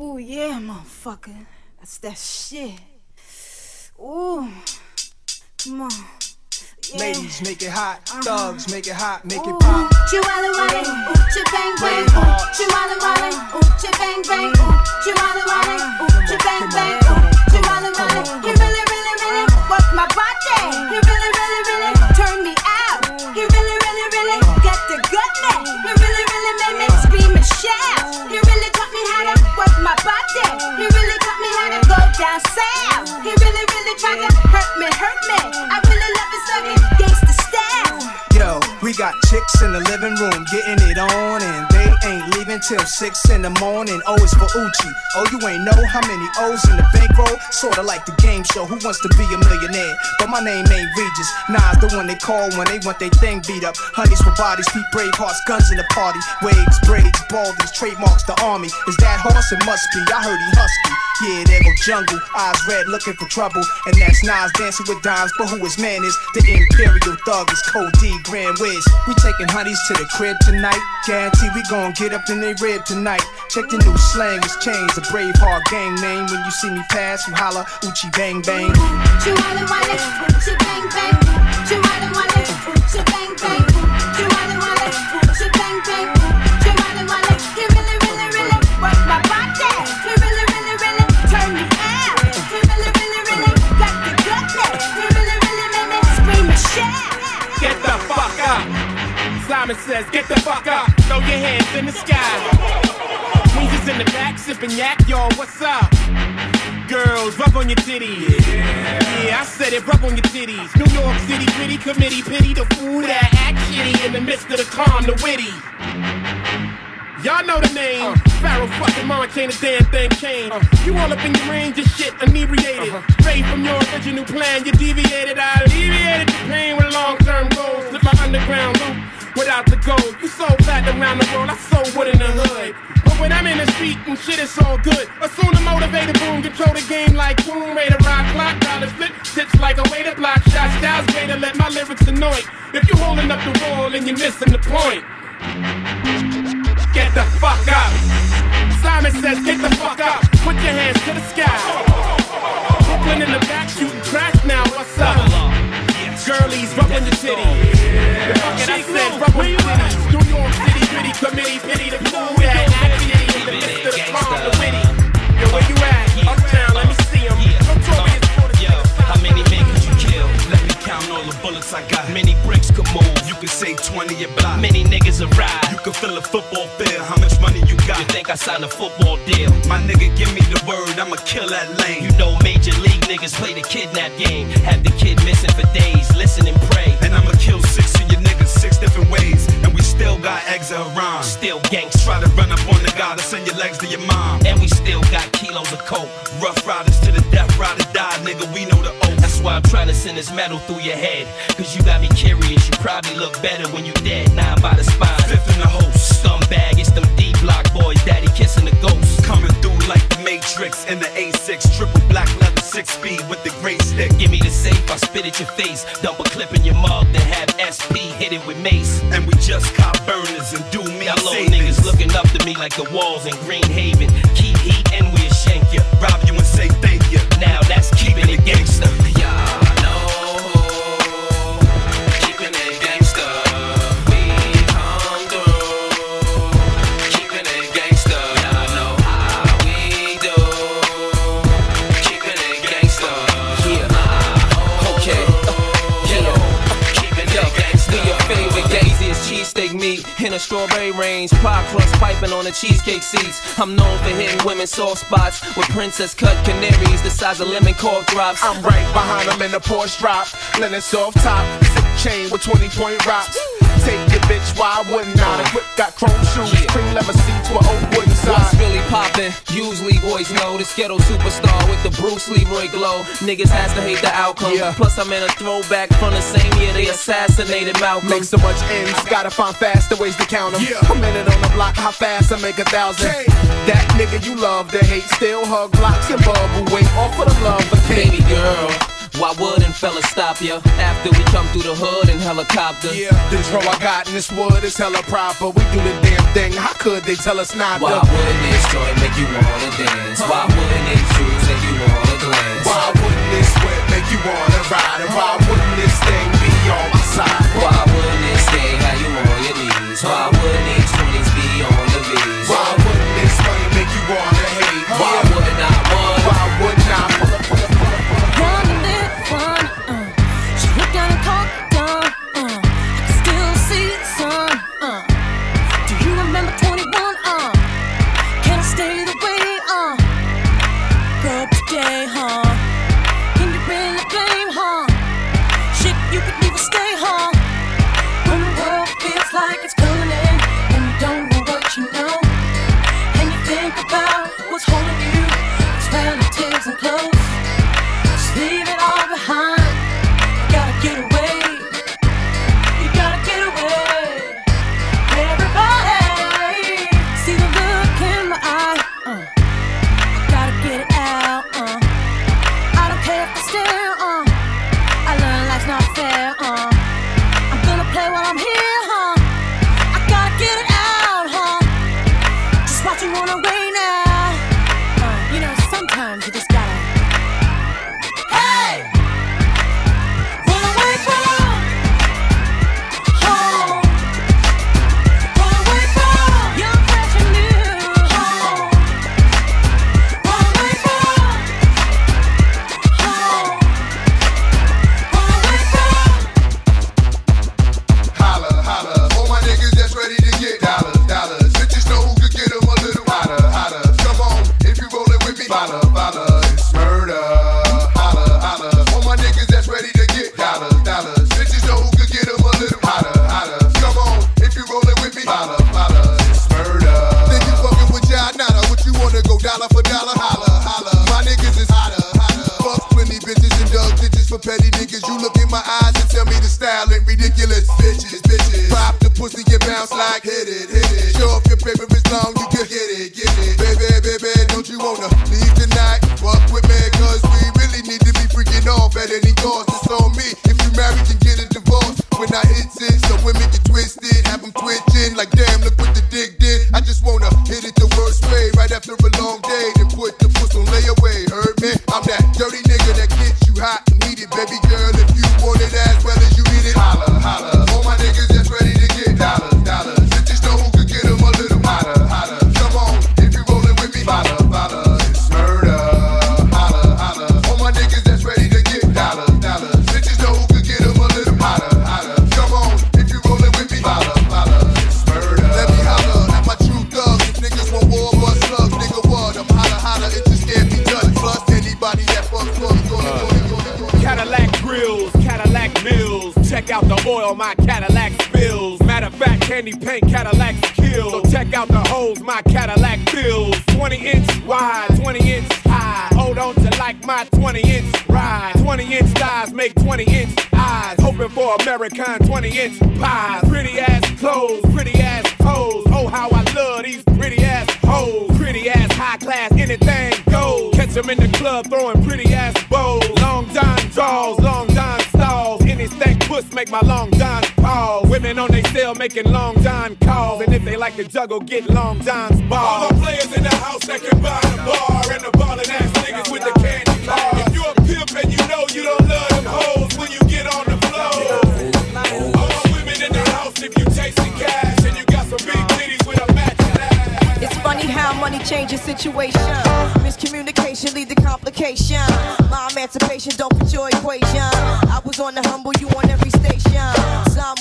Ooh, yeah, motherfucker. That's that shit. Ooh. Come on. Yeah. Ladies, make it hot. Uh-huh. Thugs, make it hot. Make it pop. Chihuahua Wally, ooh, chi bang uh-huh. bang, uh-huh. ooh, Chihuahua Wally, ooh, uh-huh. chi bang bang, ooh, Chihuahua Wally, ooh, chi bang bang, ooh, Chihuahua Wally. He really, really, really work my body. He really taught me how to go down south. He really, really tried to hurt me, hurt me. I really love his style. Yo, we got chicks in the living room getting it on, and they ain't leaving till six in the morning. Oh, o is for Uchi. Oh, you ain't know how many O's in the bankroll? Sorta like the game show, Who Wants to Be a Millionaire? But my name ain't Regis. Nas the one they call when they want their thing beat up. Honeys for bodies, feet brave hearts, guns in the party. Waves, braids, baldies, trademarks the army. Is that horse? It must be. I heard he husky. Yeah, there go jungle, eyes red, looking for trouble. And that's Nas dancing with dimes, but who his man is? The Imperial Thug is Code D, Grand Wiz. We taking honeys to the crib tonight. Guarantee we gon' get up in they rib tonight. Check the new slang, it's changed. A brave heart gang name. When you see me pass, you holla, Uchi bang bang. Chihuahua Wally, chi bang bang, Chihuahua Wally, chi bang bang, Chihuahua Wally, chi bang bang, Chihuahua Wally. He really, really, really work my body. He really, really, really turn me out. He really, really, really got the goodness. He really, really made me scream and shout. Get the fuck up. Simon says, get the fuck up. Throw your hands in the sky. Weezer's in the back, sipping yak, y'all, what's up? Girls, rub on your titties. Yeah. I said it, rub on your titties. New York City gritty committee, pity the fool that act shitty in the midst of the calm, the witty. Y'all know the name. Uh. Pharoahe fucking Monch can't a damn thing change. Uh. You all up in your range of shit, inebriated. Uh-huh. Straight from your original plan, you deviated. I alleviated the pain with long term goals. Slip my underground loop without the gold. You so fat around the world, I so wood in the hood. But when I'm in the street and shit, it's all good. Assume the motivated boom, control the game like boom, way to rock, clock, dollars flip, tips like a way to block shots, styles way to let my lyrics annoy. If you holding up the wall and you're missing the point. Get the fuck up. Simon says, get the fuck up. Put your hands to the sky. Brooklyn in the back shooting crack now. What's up? Girlies, rub on your titties. The fuck I said, rub on your titties. New York City, gritty committee, pity the fool that act shitty in the midst of the calm, the witty. Yo, where you at? Uptown, let me see 'em. Notorious for the Yo, how many men could you kill? Let me count all the bullets I got. Many bricks could move. You could say 20 a block. Many niggas arrive. You could fill a football field. How much money you got? You think I signed a football deal? My nigga, give me the word. I'ma kill that lane. You know major league niggas play the kidnap game. Have the kid missing for days. Listen and pray. And kill six of your niggas six different ways. And we still got eggs of rhyme. Still gangs try to run up on the guy to send your legs to your mom. And we still got kilos of coke. Rough riders to the death, ride or die, nigga. We know the oath. That's why I'm trying to send this metal through your head. Cause you got me curious. You probably look better when you dead. Nine by the spine. Fifth in the host. Scumbag, it's them D block boys. Daddy kissing the ghost. Matrix in the A6. Triple black leather, six speed with the gray stick. Give me the safe, I spit at your face. A clip in your mug, then have SP hit it with mace. And we just cop burners and do me Y'all little niggas looking up to me like the walls in Green Haven. Keep heat and we'll shank ya. Rob you and say thank you. Now that's keeping it gangster. In strawberry range. Pie crust piping on the cheesecake seats. I'm known for hitting women's soft spots with princess cut canaries the size of lemon cough drops. I'm right behind him in the Porsche drop. Linen soft top, zip chain with 20 point rocks. Take your bitch, why wouldn't I? The whip got chrome shoes, cream leather seats with old wooden What's really poppin'? Usually boys know this ghetto superstar with the Bruce Leroy glow. Niggas has to hate the outcome. Yeah. Plus I'm in a throwback from the same year they assassinated Malcolm. Make so much ends, gotta find faster ways to count them. Yeah. A minute on the block, how fast I make a thousand. Okay. That nigga you love to hate, still hug blocks and bubble. Wait, all for the love of Baby Katie. girl, Why wouldn't fellas stop ya after we come through the hood in helicopter? Yeah, the draw I got in this wood is hella proper. We do the damn thing. How could they tell us not Why to? Why wouldn't this joint make you wanna dance? Why wouldn't these shoes make you wanna glance? Why wouldn't this sweat make you wanna ride? And why wouldn't this thing be on my side? Why wouldn't this thing have you on your knees? Why oil my Cadillac spills. Matter of fact, candy paint Cadillacs kill. So check out the holes my Cadillac fills. 20 inch wide, 20 inch high. Hold on to like my 20 inch ride. 20 inch thighs make 20 inch eyes. Hoping for American 20 inch pies. Pretty ass clothes, pretty ass toes. Oh, how I love these pretty ass hoes. Pretty ass high class, anything goes. Catch 'em in the club throwing pretty ass bows. Long John draws, long make my long John pause. Women on they cell making long John calls. And if they like to juggle, get long John's balls. All the players in the house that can buy the bar. And the ballin' ass niggas with the candy bar. If you a pimp and you know you don't love them hoes when you get on the floor. All the women in the house if you chasing cash. And you got some big titties with a matching ass. It's funny how money changes situation. Miscommunication lead to complication. My emancipation don't fit your equation. I was on the humble,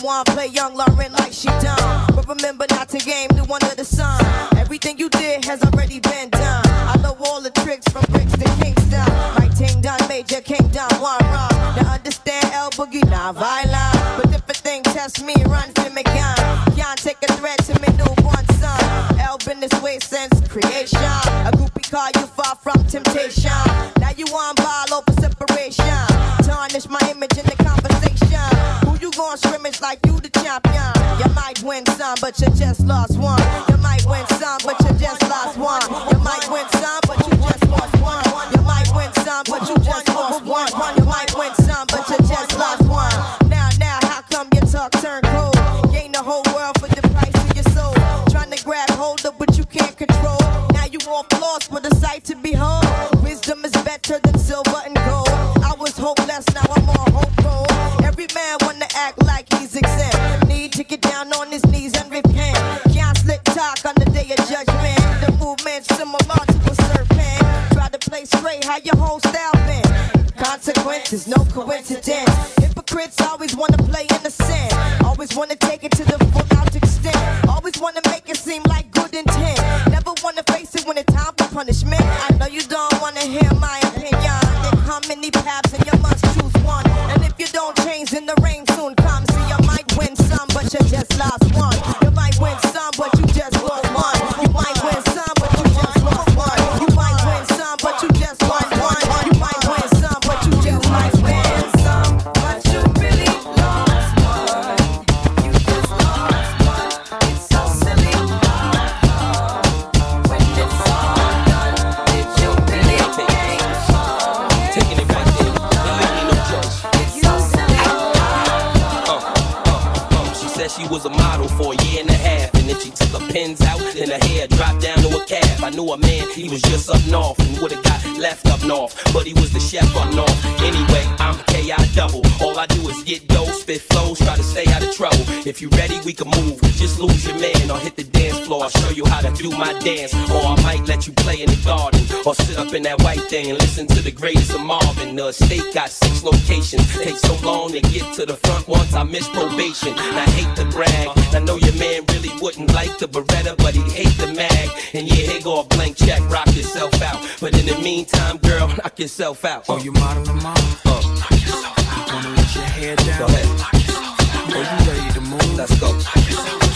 Someone play young Lauryn like she done. But remember not to game new under the sun. Everything you did has already been done. I know all the tricks from bricks to Kingston. My team done major kingdom one run. Now understand L Boogie not violent. But if a thing test me, run for me gun. Can't take a threat to me newborn son. L been this way since creation. A groupie call you far from temptation. Now you on ball win some, but you just lost one. You might win some, but you just lost one. You might win some, but you just lost one. You might win some, but you just lost one. You might win some, but you just lost one. Now, now, how come your talk turned cold? Gain the whole world for the price of your soul. Trying to grab hold of what you can't control. Now you off lost with a sight to behold. Movement similar to a serpent. Try to play straight, how your whole style been. Consequences, no coincidence. Hypocrites always wanna play innocent. Always wanna take it to the full out extent. Always wanna make it seem like good intent. Never wanna face it when it's time for punishment. I know you don't wanna hear my was just up north, and would've got left up north, but he was the chef up north. Anyway, I'm KI double. All I do is get dough, spit flows, try to stay out of trouble. If you ready, we can move. Just lose your man or hit the dance floor. I'll show you how to do my dance, or I might let you play in the garden, or sit up in that white thing and listen to the greatest of Marvin. The state got six locations. Takes so long to get to the front once I miss probation. And I hate to brag. I know your man really wouldn't like the Beretta, but he'd hate the mag. And yeah, here go a blank check, rock yourself out. But in the meantime, girl, knock yourself out. Oh, you modeling, mom? Uh, Wanna let your hair down? go ahead. Oh, you ready to move? Let's go. Wanna sit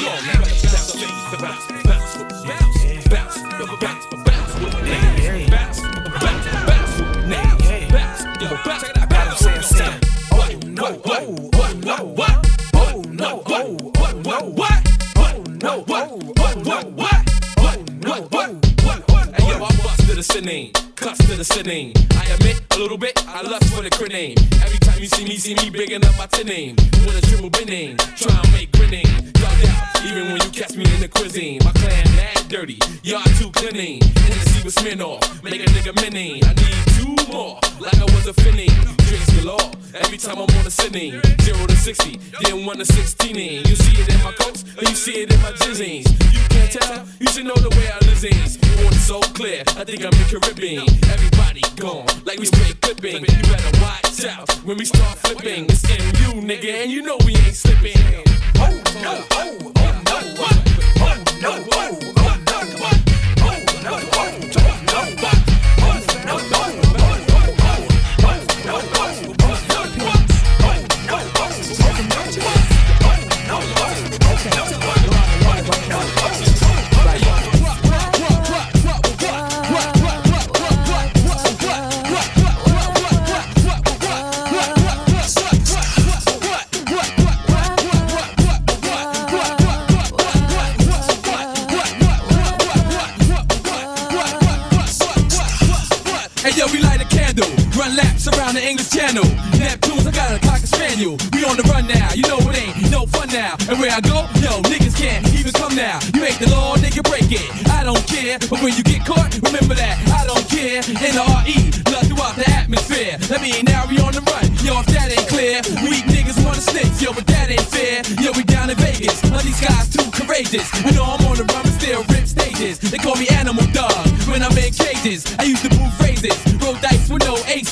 yeah, yeah. Bounce, bounce, bounce, bounce, bounce, bounce, bounce, bounce, bounce with me. Bounce, bounce, bounce with me. Bounce, yo, bounce. Check it out. Adam Sandstein. Oh no, oh, oh no, what? Oh no, oh, oh no, what? Oh no, oh, oh no, what? Oh no, oh, what? Hey yo, I bust to the sinning, cuss to the sinning. I admit a little bit, I lust for the criname. Every time you see me, see me bigging up my tin name. With a dribble bin name, trying With Smirnoff, make a nigga minning. I need two more, like I was a finning. Drinks galore, every time I'm on the sinning. Zero to 60, then one to 16. You see it in my coats, or you see it in my jizzings. You can't tell, you should know the way I lizings. Water so clear, I think I'm in Caribbean. Everybody gone, like we straight clipping. You better watch out when we start flipping. It's MU, nigga, and you know we ain't slipping. Oh oh, oh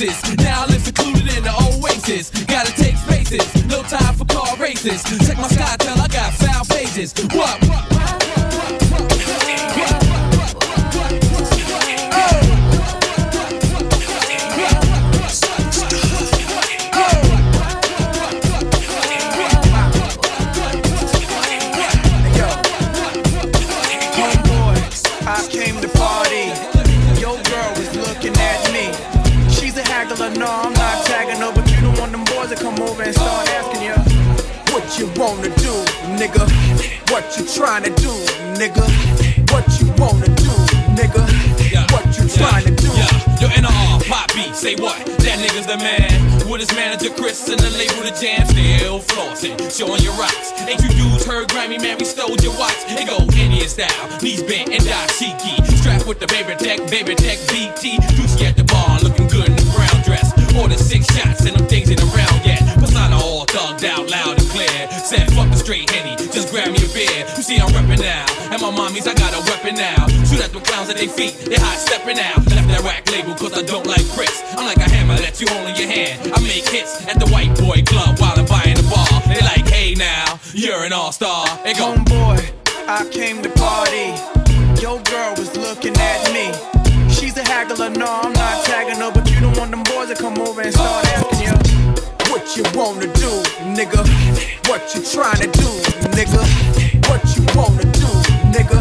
Now I live secluded in the oasis. Gotta take spaces, no time for car races. Over and start asking you what you wanna do, nigga. What you trying to do, nigga. What you wanna do, nigga. What you trying to do. Yo, NR, Pop B, say what? That nigga's the man. With his manager Chris and the label The Jam, still flossing, showing your rocks. Ain't you dudes heard Grammy, man? We stole your watch. It go Indian style, knees bent and dashiki. Strapped with the baby tech, baby tech BT. Juicy at the bar, looking good in the brown dress. Ordered six shots and thugged out loud and clear. Said fuck the straight henny, just grab me a beer. You see I'm reppin' now, and my mommies I got a weapon now. Shoot at the clowns at their feet, they hot stepping out. Left that rack label cause I don't like bricks. I'm like a hammer that you hold in your hand. I make hits at the white boy club while I'm buying the bar. They like, hey now, you're an all star. They go, homeboy, I came to party. Your girl was looking at me. She's a haggler, no, I'm not you wanna do, nigga. What you trying to do, nigga. What you wanna do, nigga.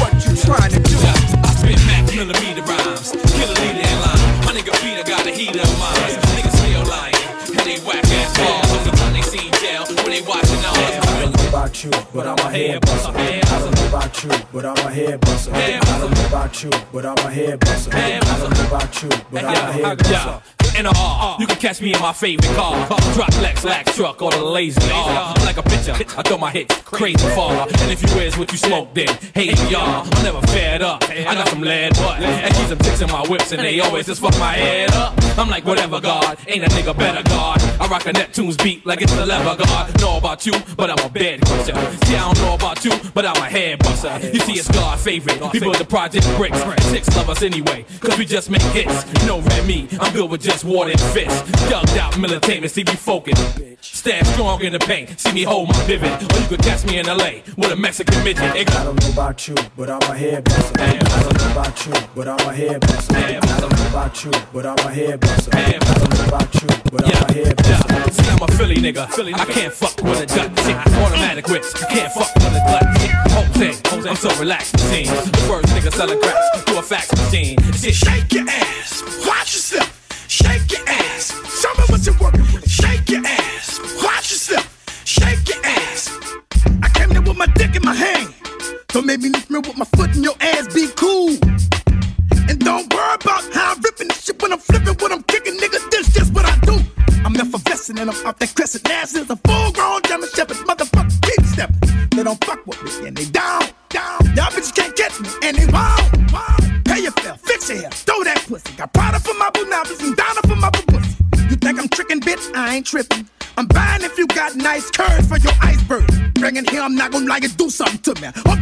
What you trying to do. I spit max millimeter rhymes, kill a leader in line. My nigga Peter got a heater of mine. Niggas still lying, and they whack ass balls. Every time they see jail, when they watching all I don't know about you, but I'm a head buster. I don't know about you, but I'm a head buster. I don't know about you, but I'm a head buster. I don't know about you, but I'm a head buster. In a R, you can catch me in my favorite car. Drop Lex, Lax truck, or the lazy R. I'm like a pitcher, I throw my hits crazy far. And if you is what you smoke, then hate y'all. I'm never fed up. I got some lead butt. And keep some ticks in my whips, and they always just fuck my head up. I'm like, whatever, God. Ain't a nigga better, God. I rock a Neptune's beat like it's a lever, God. Know about you, but I'm a bed crusher. See, I don't know about you, but I'm a head buster. You see, it's God favorite. We build the project bricks. Six love us anyway, cause we just make hits. No red Remy, I'm good with just and fist. Thugged Out Militainment, see me focused. Stand strong in the paint, see me hold my pivot. Or you could catch me in LA with a Mexican midget. It I don't know about you, but I'm a head buster. I don't know about you, but I'm a head buster. I don't know about you, but I'm a head buster. I don't know about you, but I'm a head buster. Yeah, see, I'm a Philly nigga. I can't fuck with a Dutch chick. Automatic whips, I can't fuck with a Dutch chick. Jose, I'm so relaxed. The first nigga selling cracks through a fax machine. Shit, Shake your ass, watch yourself shake your ass. Show me what you're working with. Shake your ass. Watch yourself. Shake your ass. I came there with my dick in my hand. Don't make me lift me with my foot in your ass. Be cool. And don't worry about how I'm ripping this shit when I'm flipping, when I'm kicking, nigga. This just what I do. I'm effervescent and I'm off that crescent. Now since I'm I'm not gonna lie it, do something to me. Up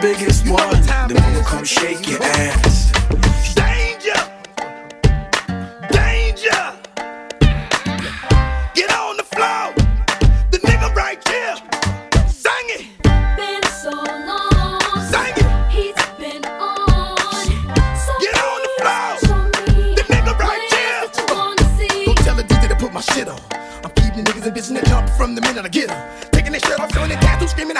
biggest you one. The mama come shake your ass. Danger! Danger! Get on the floor! The nigga right here! Sing it! Been so long. Sing it! He's been on. So Get on the floor! The nigga right here! Don't tell the DJ to put my shit on. I'm keeping niggas and bitches in the jump from the minute I get them. Taking their shirt off, showing their tattoos, screaming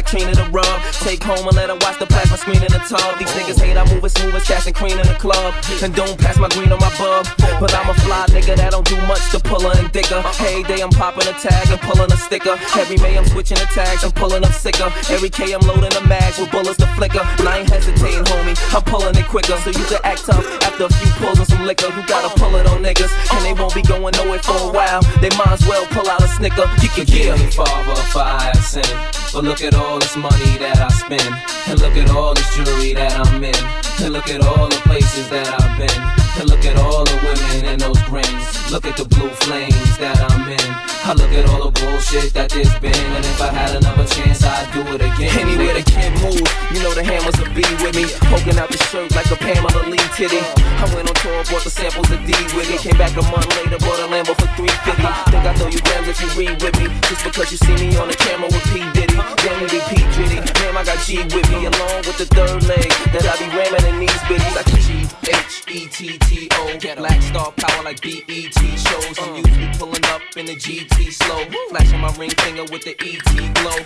I clean to the rub. Take home and let her watch the plasma screen in the tub. These niggas hate I move it smooth as cash and cream in the club. And don't pass my green on my bub. But I'm a fly nigga that don't do much to puller and dicker. Hey day I'm popping a tag and pulling a sticker. Every May I'm switching the tags and pulling up sicker. Every K I'm loading a mag with bullets to flicker. And I ain't hesitating, homie. I'm pulling it quicker. So you can act tough after a few pulls and some liquor. You gotta pull it on niggas. And they won't be going nowhere for a while. They might as well pull out a snicker. You can give me five or five cent. But look at all all this money that I spend. And look at all this jewelry that I'm in. And look at all the places that I've been. And look look at all the women in those rings. Look at the blue flames that I'm in. I look at all the bullshit that there's been. And if I had another chance, I'd do it again. Anywhere the kid move, you know the hammers will be with me. Poking out the shirt like a Pamela Lee titty. I went on tour, bought the samples of D with. Came back a month later, bought a Lambo for 350. Think I throw you grams if you read with me. Just because you see me on the camera with P. Diddy. Then be P. Diddy. Damn, I got G with me, along with the third leg that I be ramming in these bitches. I G H E T T O. Black star power like BET shows. I'm usually pulling up in the GT slow. Flashing my ring finger with the ET glow.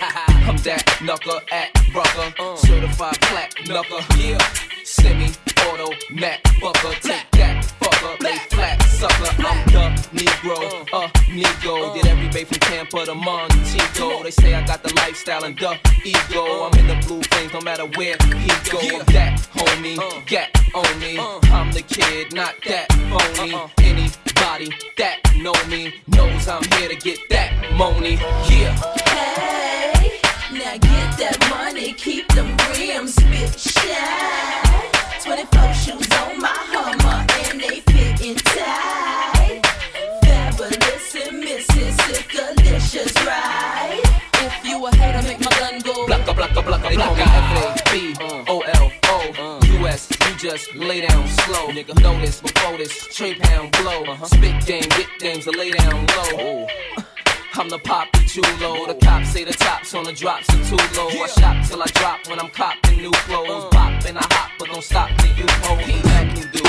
I'm that knucker at Rucker. Certified plat knucker. Yeah. Semi auto Mac bucker. Take that fucker. Lay flat sucker. I'm the Negro. Uh, Nego. Did every bay from Tampa to Montego. They say I got the lifestyle and the ego. I'm in the blue things no matter where he go. I'm that homie. Get on me. I'm the kid, not that phony. Anybody that know me knows I'm here to get that money. Yeah. Hey, now get that money, keep them rims spit shine. 24 shoes on my Hummer Blocka, They call me F-A-B-O-L-O. U.S. You just lay down slow. Nigga, notice before this trade pound blow. Spit game, get games lay down low. I'm the poppy chulo. The cops say the tops on the drops are too low. I shop till I drop when I'm copping new clothes. Pop and I hop, but don't stop till you hold me. That can do,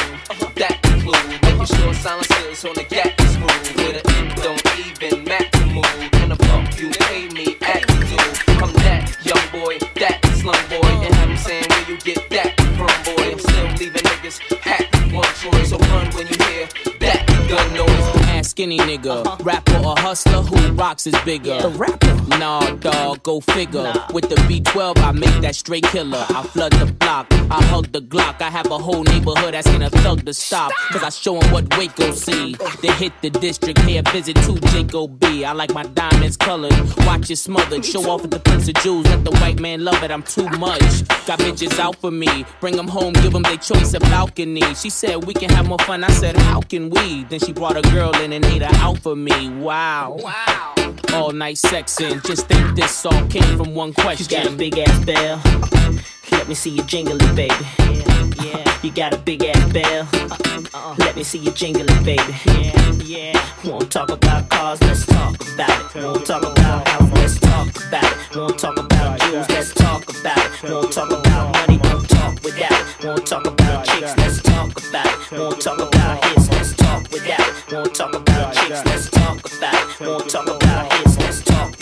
that include making sure silencers on the gap is smooth. Where the ink don't even match the mood. And the fuck you pay me at the do. I'm that young boy, that slum boy, and 'em saying where you get that from, boy. I'm still leaving niggas at one choice. So run when you hear that gun noise. Ass skinny nigga, uh-huh. rapper or hustler, who rocks is bigger? The rapper. Nah, dog, go figure. With the B12, I make that straight killer. I flood the block, I hug the Glock. I have a whole neighborhood asking a thug to stop. Cause I show show 'em what Waco see. They hit the district pay a visit to Jacob B. I like my diamonds colored, watch it smothered. Show off at the Prince of Jews, let the white man love it, I'm too much. Got bitches out for me, bring them home, give them their choice of balcony. She said we can have more fun, I said how can we? Then she brought a girl in and ate her out for me. Wow. Wow. All night sexing, just think this all came from one question. You got a big ass bell. Let me see you jingle it, baby. Yeah, yeah. You got a big ass bell. Uh, uh, Let me see you jingle it, baby. Yeah, yeah. Won't talk about cars, let's talk about it. Won't talk about house, let's talk about it. Won't talk about jewels, let's talk about it. Won't talk about money, don't talk without it. Won't talk about chicks, let's talk about it. Won't talk about hits, let's talk without it. Won't talk about chicks, let's talk about it. Won't talk about hits, let's talk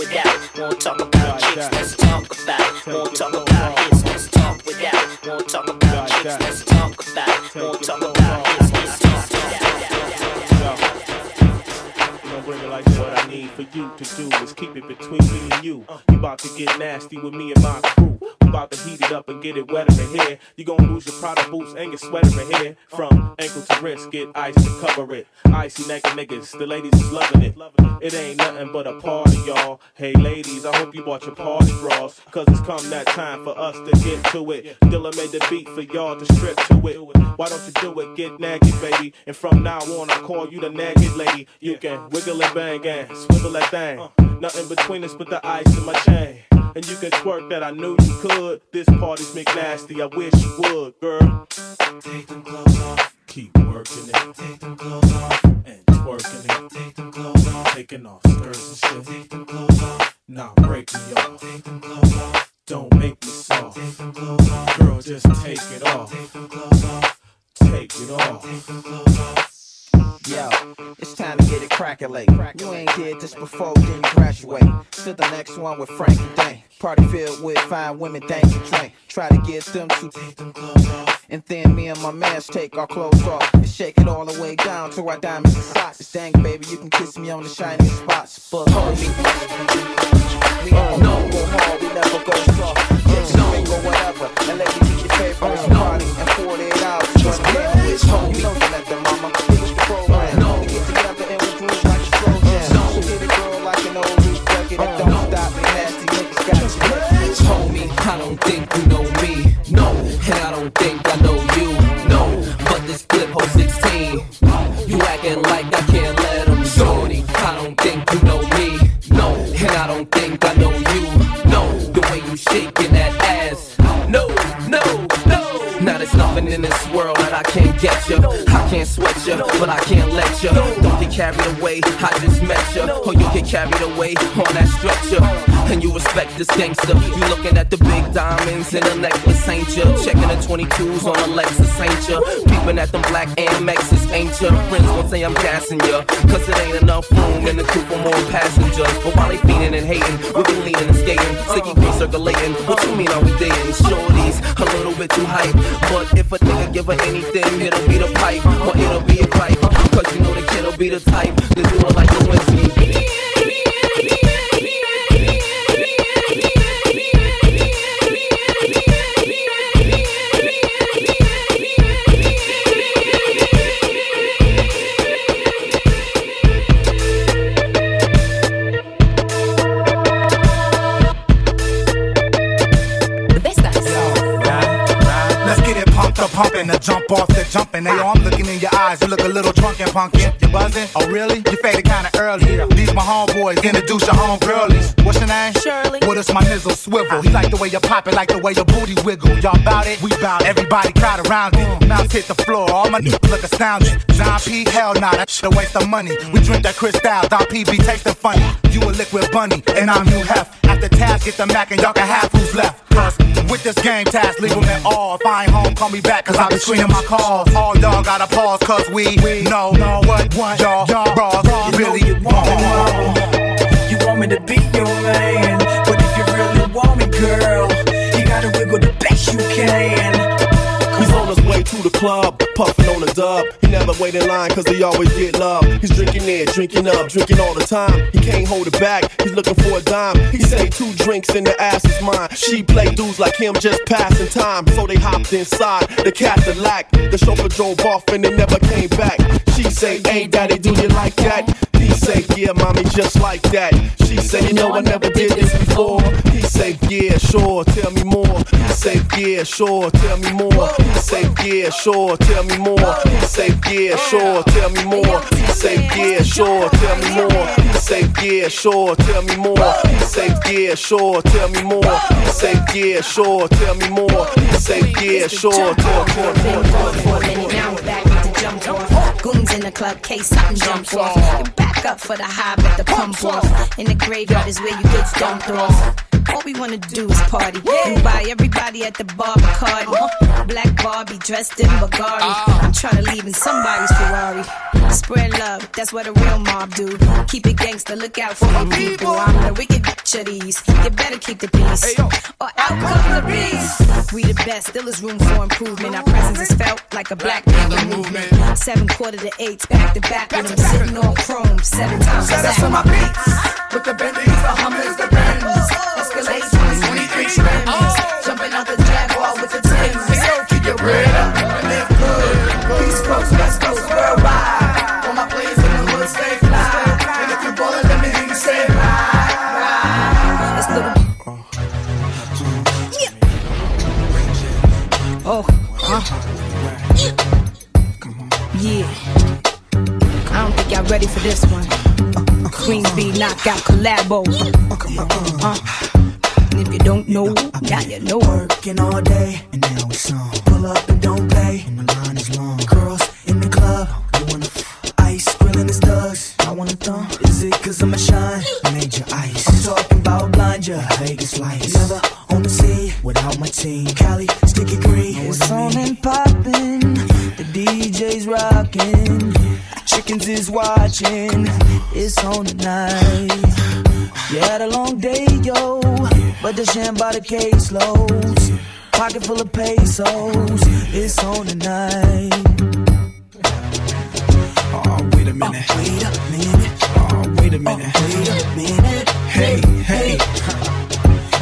without. Won't talk about chicks, let's talk about. Won't talk about hits, let's talk without it. Won't talk about chicks, let's talk about. Won't talk about hits, let's talk gon' bring it like. What I need for you to do is keep it between me and you. You about to get nasty with me and my crew. About to heat it up and get it wetter in here. You gon' lose your Prada boots and your sweater in here. From ankle to wrist, get ice to cover it. Icy naked niggas, the ladies is loving it. It ain't nothing but a party, y'all. Hey ladies, I hope you bought your party bras. Cause it's come that time for us to get to it. Dilla made the beat for y'all to strip to it. Why don't you do it? Get naggy, baby. And from now on, I call you the naggy lady. You can wiggle and bang and swivel that thing. Nothing between us but the ice in my chain. And you can twerk that I knew you could. This party's McNasty, I wish you would, girl. Take them clothes off. Keep working it. Take them clothes off. And twerking it. Take them clothes off. Taking off skirts and shit. Take them clothes off. Now break me off. Take them clothes off. Don't make me soft. Take them clothes off. Girl, just take it off. Take them clothes off. Take it off. Take them clothes off. Yo, it's time to get it crackalate. You ain't did this before, then you graduate. To the next one with Frank and Dane. Party filled with fine women, thank and drink. Try to get them to take them clothes off. And then me and my mans take our clothes off and shake it all the way down to our diamonds and socks. Dang, baby, you can kiss me on the shiny spots. But homie, we don't go hard, we never go soft. Just swing or whatever, and let me be your favorite oh, party in 48 hours. Just diamonds in the necklace, ain't you? Checking the 22s on a Lexus, ain't you? Peeping at them black Amexes, ain't you? Friends gon' say I'm gassing ya. Cause it ain't enough room in the coupe for more passengers. But while they fiending and hating, we be leaning and skating. Sticky green circulating. What you mean are we dating? Shorties, a little bit too hype. But if a nigga give her anything, it'll be the pipe. Or it'll be a pipe. Cause you know the kid'll be the type to do it like a Wednesday. The jump off the jumping. Hey, I'm looking in your eyes, you look a little drunk and punkin'. You buzzing? Oh, really? You faded kinda early. These my homeboys, introduce your homegirlies. What's your name? Shirley. What is my nizzle swivel? He like the way you pop it, like the way your booty wiggle. Y'all bout it? We bout it. Everybody crowd around it. Mm. Mouth hit the floor, all my niggas look astounded. Dom P, hell nah, that shit a waste of money. We drink that Cristal, Dom P be tasting funny. You a liquid bunny, and I'm Hugh Hef. After tabs, get the Mac and y'all can have who's left. Cause with this game task, leave them at all. If I ain't home, call me back, cause I be screening my calls. All y'all gotta pause, cause we know what y'all bras really want. You want me to be your man, but if you really want me, girl, you gotta wiggle the best you can. To the club, puffing on the dub. He never wait in line cause he always get love. He's drinking in, drinking up, drinking all the time. He can't hold it back, he's looking for a dime. He say two drinks and the ass is mine. She play dudes like him just passing time. So they hopped inside the Cadillac. The chauffeur drove off and it never came back. She say, hey daddy, do you like that? He say, yeah, mommy, just like that. She say, you know I never did this before. He say, yeah, sure, tell me more. He say, yeah, sure, tell me more. He say, yeah, sure, tell me more. He say, yeah, sure, tell me more. He say, yeah, sure, tell me more. He say, yeah, sure, tell me more. He say, yeah, sure, tell me more. He say, yeah, sure, tell me more. He say, yeah, sure, tell me more. Goons in the club, case something jump off. Back up for the high, but the pump off. In the graveyard is where you get dumped off. All we wanna do is party and buy everybody at the bar Bacardi. Black Barbie dressed in Bulgari. Ah. I'm trying to leave in somebody's Ferrari. Spread love, that's what a real mob do. Keep it gangster, look out for my people. I'm the wicked bitch of these. You better keep the peace, or out comes the beast. We the best, still is room for improvement. Our presence is felt like a black panther movement. Seven quarter to eights, back to back i'm sitting on chrome seven times. Shout out to my beats. With the Bentleys, the Hummers, the Benz. Escalade 2023 trends. Jumping out the Jaguar with the Timbs. Keep your bread up live good. East Coast, West Coast, worldwide. All my players in the hood stay fly. And if you're ballin', let me hear you say ride, ride. It's little. Oh, uh. Yeah. I don't think y'all ready for this one. Queen Bee knockout collabo. Uh. And if you don't know, now you know. Working all day, and now it's on. Pull up and don't pay, and the line is long. Girls in the club, you wanna f- ice, grilling his thugs. I wanna thumb. Is it cause I'm a shine? Major ice. I'm talking about blind ya, Vegas lights. Never on the scene without my team. Cali, sticky green. It's on and poppin'. The DJ's rockin'. Chickens is watching. It's on tonight. You had a long day, yo. But the sham by the caseloads. Pocket full of pesos. It's on tonight. Oh, wait a minute. Oh, Wait a minute. Oh, wait a oh, minute. Wait a minute. Hey, hey.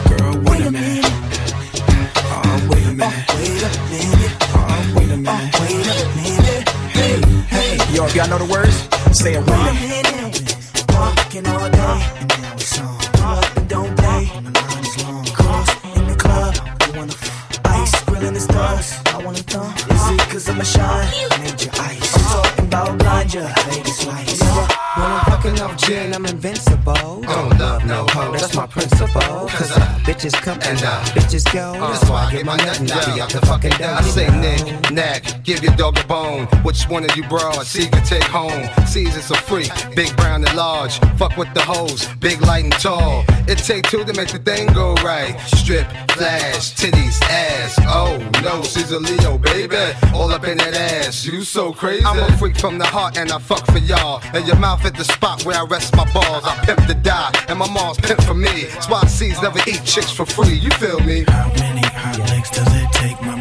Girl, oh, wait a minute. Oh, wait a minute. Oh, Wait a minute. Oh, wait a minute. Wait a minute. Hey, hey. Yo, if y'all know the words, say it with Wait me. Working all day. And now it's on. sunshine. I your eyes. I'm talking about blind you. Vegas I'm fucking up off gin, I'm invincible. Don't love no hoe, that's my principle. Cause uh, bitches come and uh, bitches go. That's why I get my nut and be out the fucking dough. I say Nick, Knack, give your dog a bone. Which one of you broads see you take home? Caesar's a freak, big brown and large. Fuck with the hoes, big, light, and tall. It take two to make the thing go right. Strip, flash, titties, ass. Oh no, she's a Leo, baby. All up in that ass, you so crazy. I'm a freak from the heart and I fuck for y'all. And your mouth at the spot where I rest my balls. I pimp the die, and my mom's pimp for me. That's why C's never eat chicks for free. You feel me? How many hot licks does it take, mommy?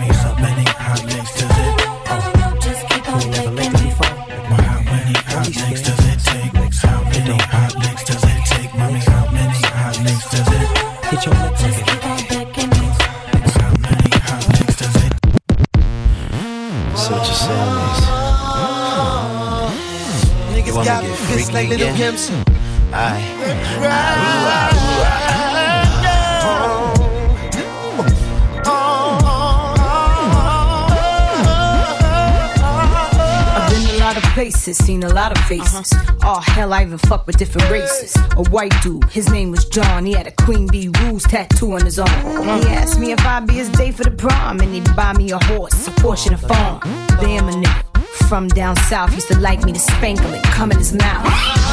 You Niggas want got me me to get freaky like little again? pimps. Aye. I've been a lot of places, seen a lot of faces. Uh-huh. Oh hell, I even fuck with different races. A white dude, his name was John. He had a Queen Bee Rules tattoo on his arm. He asked me if I'd be his day for the prom, and he'd buy me a horse, a Porsche, and a farm. Damn a nigga from down south used to like me to spank him and come in his mouth.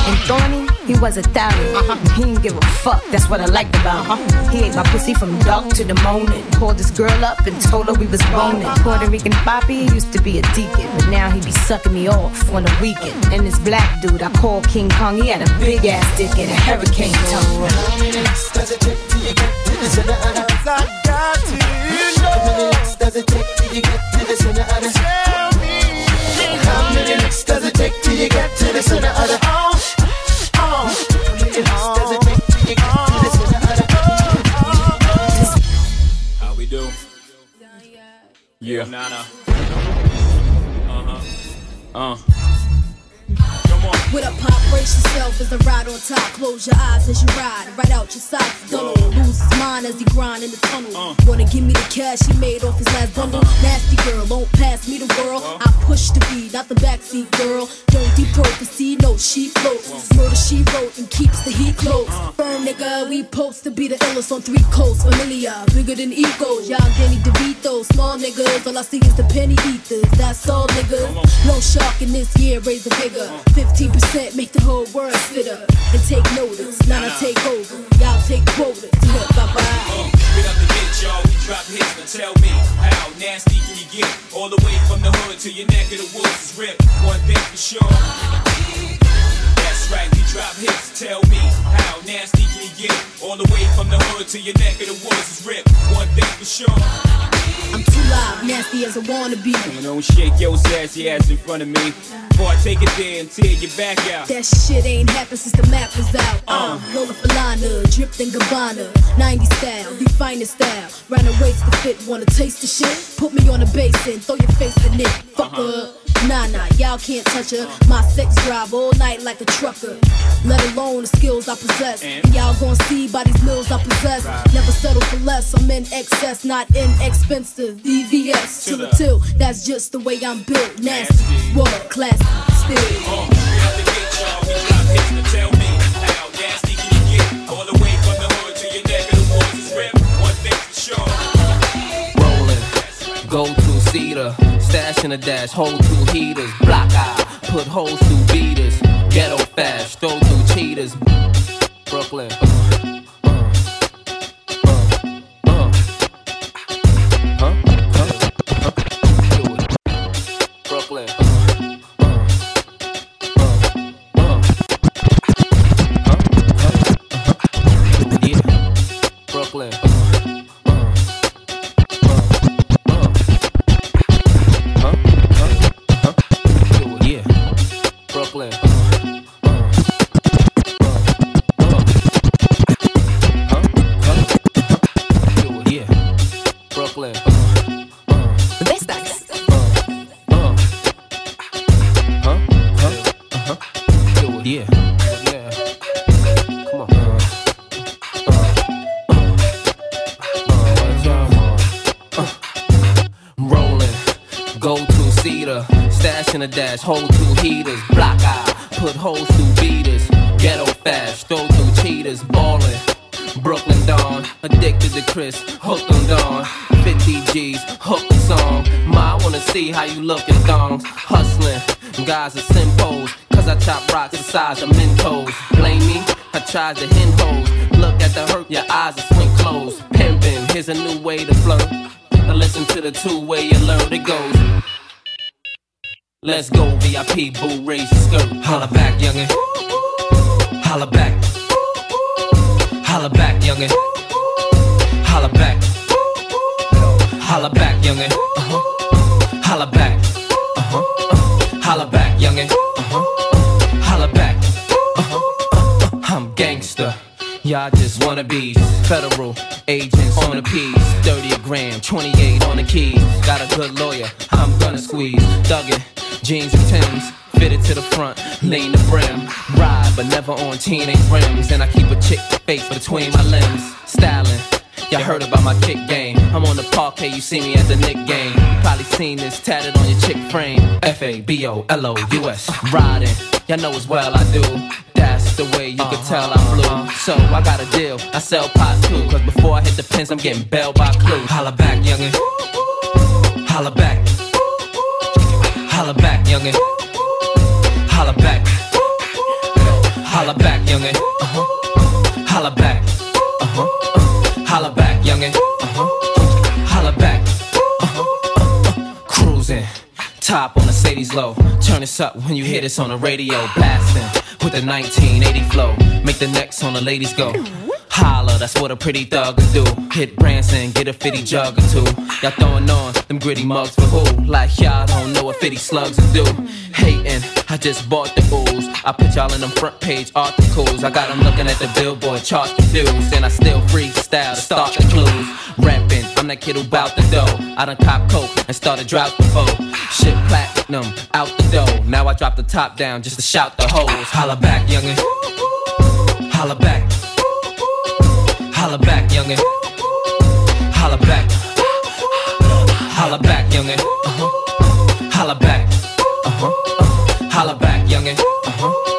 And Thorny, he was Italian. Uh-huh. He didn't give a fuck, that's what I liked about him. Uh-huh. He ate my pussy from dark to the morning. Called this girl up and told her we was boning. Puerto Rican Poppy used to be a deacon, but now he be sucking me off on the weekend. And this black dude I call King Kong, he had a big ass dick and a hurricane tongue. Does it take till you get to the center of the I got to know. How many licks does it take till you get to the center of the Tell. How licks does it take till you get to the center of the. How many licks does it take till you get to the center of the How we do? Yeah. Nana. Uh huh. Uh. With a pop, brace yourself as I ride on top. Close your eyes as you ride, right out your sight. Don't lose his mind as he grind in the tunnel. Uh. Wanna give me the cash he made off his last bundle? Uh-huh. Nasty girl, won't pass me the world. Uh-huh. I push the beat, not the backseat girl. Don't deep see no she floats. Uh-huh. Murder she wrote and keeps the heat close. Firm nigga, we post to be the illest on three coasts. Familiar, bigger than egos. Y'all Danny DeVito, small niggas. All I see is the penny eaters. That's all niggas. No shark in this year, raise the bigger. 15% make the whole world sit up And take notice, now I take over. Y'all take quotas. Bye bye. Get up the hit, y'all. We drop hits. Now tell me, how nasty can you get? All the way from the hood to your neck of the woods is ripped. One thing for sure. That's right, we drop hits. Tell me, how nasty can you get? All the way from the hood to your neck of the woods is ripped. One thing for sure. I'm too loud, nasty as I wanna be. Don't shake your sassy ass in front of me. I take it there and tear your back out. That shit ain't happened since the map was out. Uh, Lola Falana, dripped in Gabbana. 90 style, the finest style. Round the waist to fit, wanna taste the shit? Put me on a basin, throw your face in it. Fucker. Nah, nah, y'all can't touch her. My sex drive all night like a trucker. Let alone the skills I possess. And y'all gon' see by these mills I possess. Never settle for less. I'm in excess, not inexpensive. DVS to the till. That's just the way I'm built. Nasty, world class, still. Oh, tell me, how nasty y'all. the way from to your neck of the woods is ripped. One thing for. Rolling, go to cedar, stash in a dash, hold two heaters, block eye, put holes through beaters, ghetto fast, throw through cheaters, Brooklyn. Listen to the two way alert, it goes. Let's go, VIP, boo, raise your skirt. Holla back, youngin'. Holla back. Holla back, youngin'. Holla back. Holla back, youngin'. Uh-huh. Holla back. Uh-huh. Holla back, youngin'. Uh-huh. Holla back. Uh-huh. I'm gangster. Y'all just wanna be federal agents on the piece. 30 a gram, 28 on the keys. Got a good lawyer, I'm gonna squeeze. Duggan, jeans and Timbs. Fitted to the front, lean the brim. Ride, but never on teenage rims. And I keep a chick face between my limbs. Styling. Y'all heard about my kick game. I'm on the parquet, you see me at the Knick game. You probably seen this tatted on your chick frame. F A B O L O U S. Riding, y'all know as well I do. That's the way you can tell I'm blue. So I got a deal, I sell pot too. Cause before I hit the pins, I'm getting bailed by Clue. Holla back, youngin'. Holla back. Holla back, youngin'. Holla back. Holla back, youngin'. Uh-huh. Holla back. Uh-huh. Holla back, youngin'. Uh-huh. Holla back. Uh-huh. Cruising. Top Mercedes low. Turn this up when you hear this on the radio. Blasting with the 1980 flow. Make the necks on the ladies go. Holla, that's what a pretty thug can do. Hit Branson, get a 50 jug or two. Y'all throwing on them gritty mugs for who? Like y'all don't know what 50 slugs will do. Hating, I just bought the ooze. I put y'all in them front page articles. I got them looking at the billboard chart the dues. And I still freestyle to start the clues. Rapping, I'm that kid who bout the dough. I done cop coke and started drought before. Shit platinum, out the door. Now I drop the top down just to shout the hoes. Holla back, youngin'. Holla back. Holla back, youngin'. Holla back. Holla back, youngin'. Uh-huh. Holla back. Uh-huh. Uh-huh. Holla back, youngin'. Uh-huh.